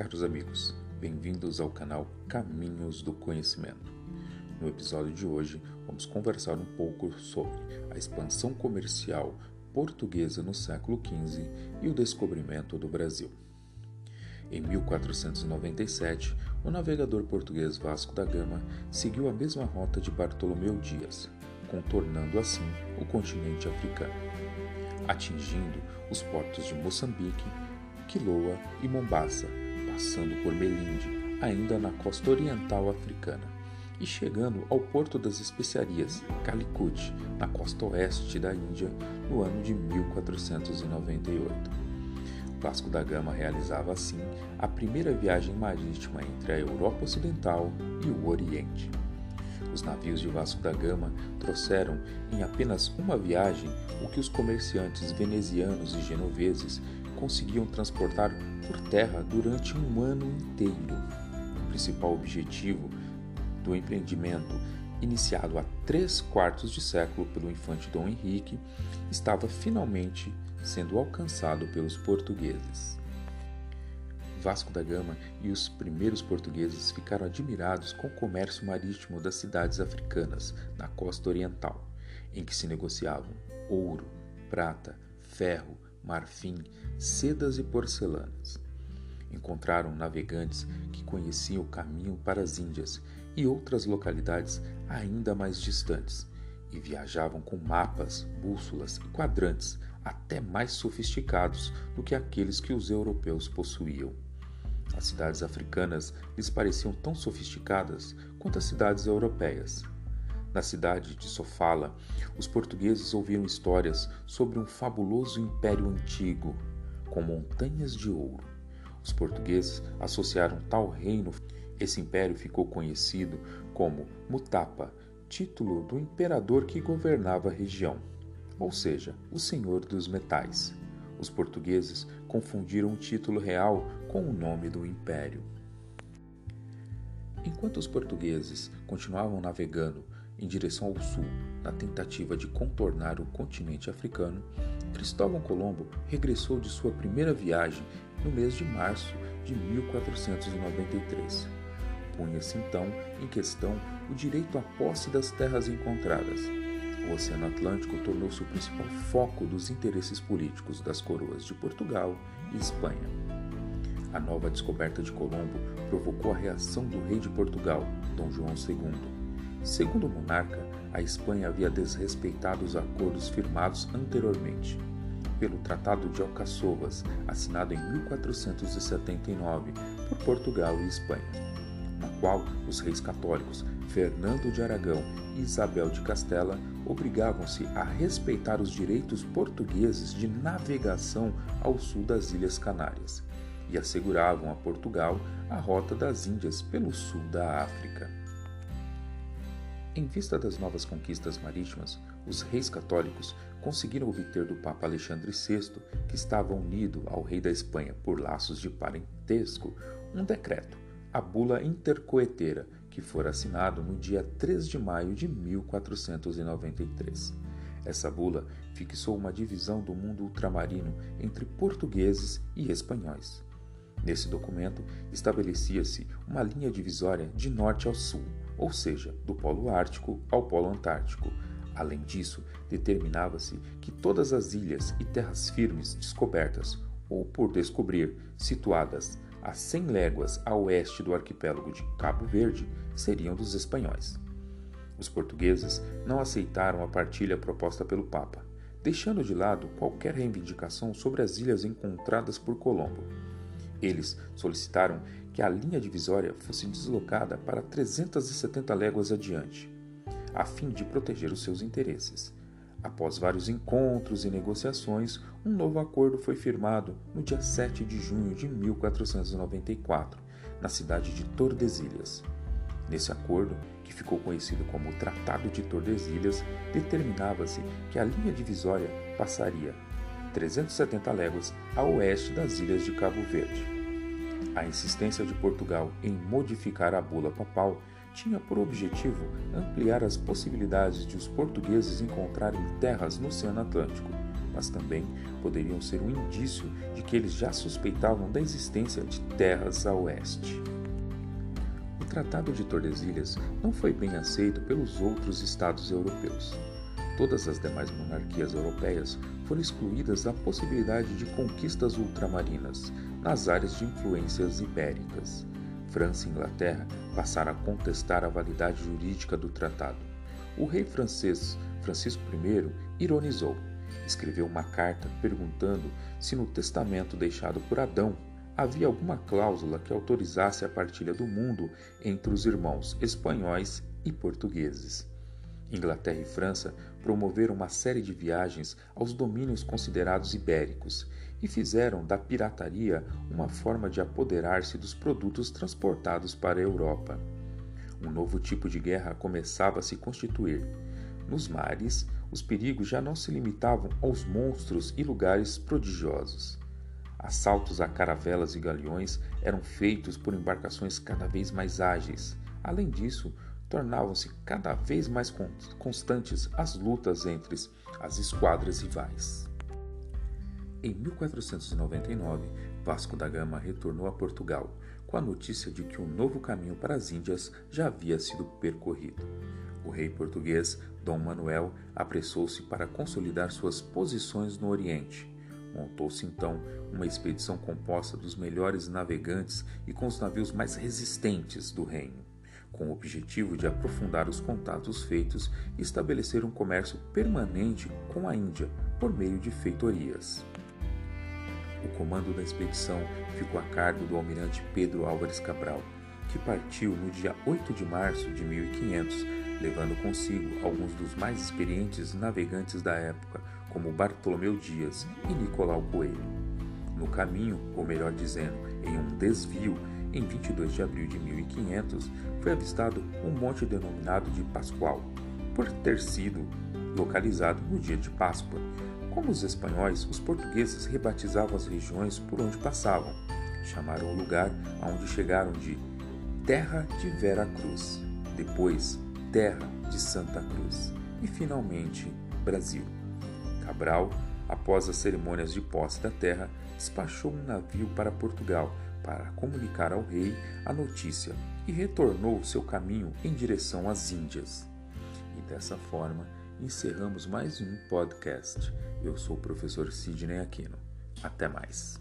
Caros amigos, bem-vindos ao canal Caminhos do Conhecimento. No episódio de hoje, vamos conversar um pouco sobre a expansão comercial portuguesa no século XV e o descobrimento do Brasil. Em 1497, o navegador português Vasco da Gama seguiu a mesma rota de Bartolomeu Dias, contornando assim o continente africano, atingindo os portos de Moçambique, Quiloa e Mombasa, passando por Melinde, ainda na costa oriental africana, e chegando ao Porto das Especiarias, Calicut, na costa oeste da Índia, no ano de 1498. Vasco da Gama realizava assim a primeira viagem marítima entre a Europa Ocidental e o Oriente. Os navios de Vasco da Gama trouxeram em apenas uma viagem o que os comerciantes venezianos e genoveses conseguiam transportar por terra durante um ano inteiro. O principal objetivo do empreendimento, iniciado há três quartos de século pelo infante Dom Henrique, estava finalmente sendo alcançado pelos portugueses. Vasco da Gama e os primeiros portugueses ficaram admirados com o comércio marítimo das cidades africanas na costa oriental, em que se negociavam ouro, prata, ferro, marfim, sedas e porcelanas. Encontraram navegantes que conheciam o caminho para as Índias e outras localidades ainda mais distantes, e viajavam com mapas, bússolas e quadrantes até mais sofisticados do que aqueles que os europeus possuíam. As cidades africanas lhes pareciam tão sofisticadas quanto as cidades europeias, na cidade de Sofala, os portugueses ouviram histórias sobre um fabuloso império antigo, com montanhas de ouro. Os portugueses associaram tal reino. Esse império ficou conhecido como Mutapa, título do imperador que governava a região, ou seja, o Senhor dos Metais. Os portugueses confundiram o título real com o nome do império. Enquanto os portugueses continuavam navegando em direção ao sul, na tentativa de contornar o continente africano, Cristóvão Colombo regressou de sua primeira viagem no mês de março de 1493. Punha-se então em questão o direito à posse das terras encontradas. O Oceano Atlântico tornou-se o principal foco dos interesses políticos das coroas de Portugal e Espanha. A nova descoberta de Colombo provocou a reação do rei de Portugal, Dom João II Segundo o monarca, a Espanha havia desrespeitado os acordos firmados anteriormente pelo Tratado de Alcaçovas, assinado em 1479 por Portugal e Espanha, na qual os reis católicos Fernando de Aragão e Isabel de Castela obrigavam-se a respeitar os direitos portugueses de navegação ao sul das Ilhas Canárias e asseguravam a Portugal a rota das Índias pelo sul da África. Em vista das novas conquistas marítimas, os reis católicos conseguiram obter do Papa Alexandre VI, que estava unido ao rei da Espanha por laços de parentesco, um decreto, a Bula Intercoeteira, que fora assinado no dia 3 de maio de 1493. Essa bula fixou uma divisão do mundo ultramarino entre portugueses e espanhóis. Nesse documento estabelecia-se uma linha divisória de norte ao sul, ou seja, do Polo Ártico ao Polo Antártico. Além disso, determinava-se que todas as ilhas e terras firmes descobertas ou por descobrir, situadas a 100 léguas a oeste do arquipélago de Cabo Verde, seriam dos espanhóis. Os portugueses não aceitaram a partilha proposta pelo Papa, deixando de lado qualquer reivindicação sobre as ilhas encontradas por Colombo. Eles solicitaram que a linha divisória fosse deslocada para 370 léguas adiante, a fim de proteger os seus interesses. Após vários encontros e negociações, um novo acordo foi firmado no dia 7 de junho de 1494, na cidade de Tordesilhas. Nesse acordo, que ficou conhecido como o Tratado de Tordesilhas, determinava-se que a linha divisória passaria 370 léguas a oeste das ilhas de Cabo Verde. A insistência de Portugal em modificar a bula papal tinha por objetivo ampliar as possibilidades de os portugueses encontrarem terras no Oceano Atlântico, mas também poderiam ser um indício de que eles já suspeitavam da existência de terras a oeste. O Tratado de Tordesilhas não foi bem aceito pelos outros estados europeus. Todas as demais monarquias europeias foram excluídas da possibilidade de conquistas ultramarinas nas áreas de influências ibéricas. França e Inglaterra passaram a contestar a validade jurídica do tratado. O rei francês Francisco I ironizou. Escreveu uma carta perguntando se no testamento deixado por Adão havia alguma cláusula que autorizasse a partilha do mundo entre os irmãos espanhóis e portugueses. Inglaterra e França promoveram uma série de viagens aos domínios considerados ibéricos e fizeram da pirataria uma forma de apoderar-se dos produtos transportados para a Europa. Um novo tipo de guerra começava a se constituir. Nos mares, os perigos já não se limitavam aos monstros e lugares prodigiosos. Assaltos a caravelas e galeões eram feitos por embarcações cada vez mais ágeis. Além disso, tornavam-se cada vez mais constantes as lutas entre as esquadras rivais. Em 1499, Vasco da Gama retornou a Portugal com a notícia de que um novo caminho para as Índias já havia sido percorrido. O rei português Dom Manuel apressou-se para consolidar suas posições no Oriente. Montou-se então uma expedição composta dos melhores navegantes e com os navios mais resistentes do reino com o objetivo de aprofundar os contatos feitos e estabelecer um comércio permanente com a Índia por meio de feitorias. O comando da expedição ficou a cargo do almirante Pedro Álvares Cabral, que partiu no dia 8 de março de 1500, levando consigo alguns dos mais experientes navegantes da época, como Bartolomeu Dias e Nicolau Coelho. No caminho, ou melhor dizendo, em um desvio, em 22 de abril de 1500, foi avistado um monte denominado de Pascoal, por ter sido localizado no dia de Páscoa. Como os espanhóis, os portugueses rebatizavam as regiões por onde passavam. Chamaram o lugar aonde chegaram de Terra de Vera Cruz, depois Terra de Santa Cruz e finalmente Brasil. Cabral, após as cerimônias de posse da terra, despachou um navio para Portugal para comunicar ao rei a notícia e retornou seu caminho em direção às Índias. E dessa forma, encerramos mais um podcast. Eu sou o professor Sidney Aquino. Até mais.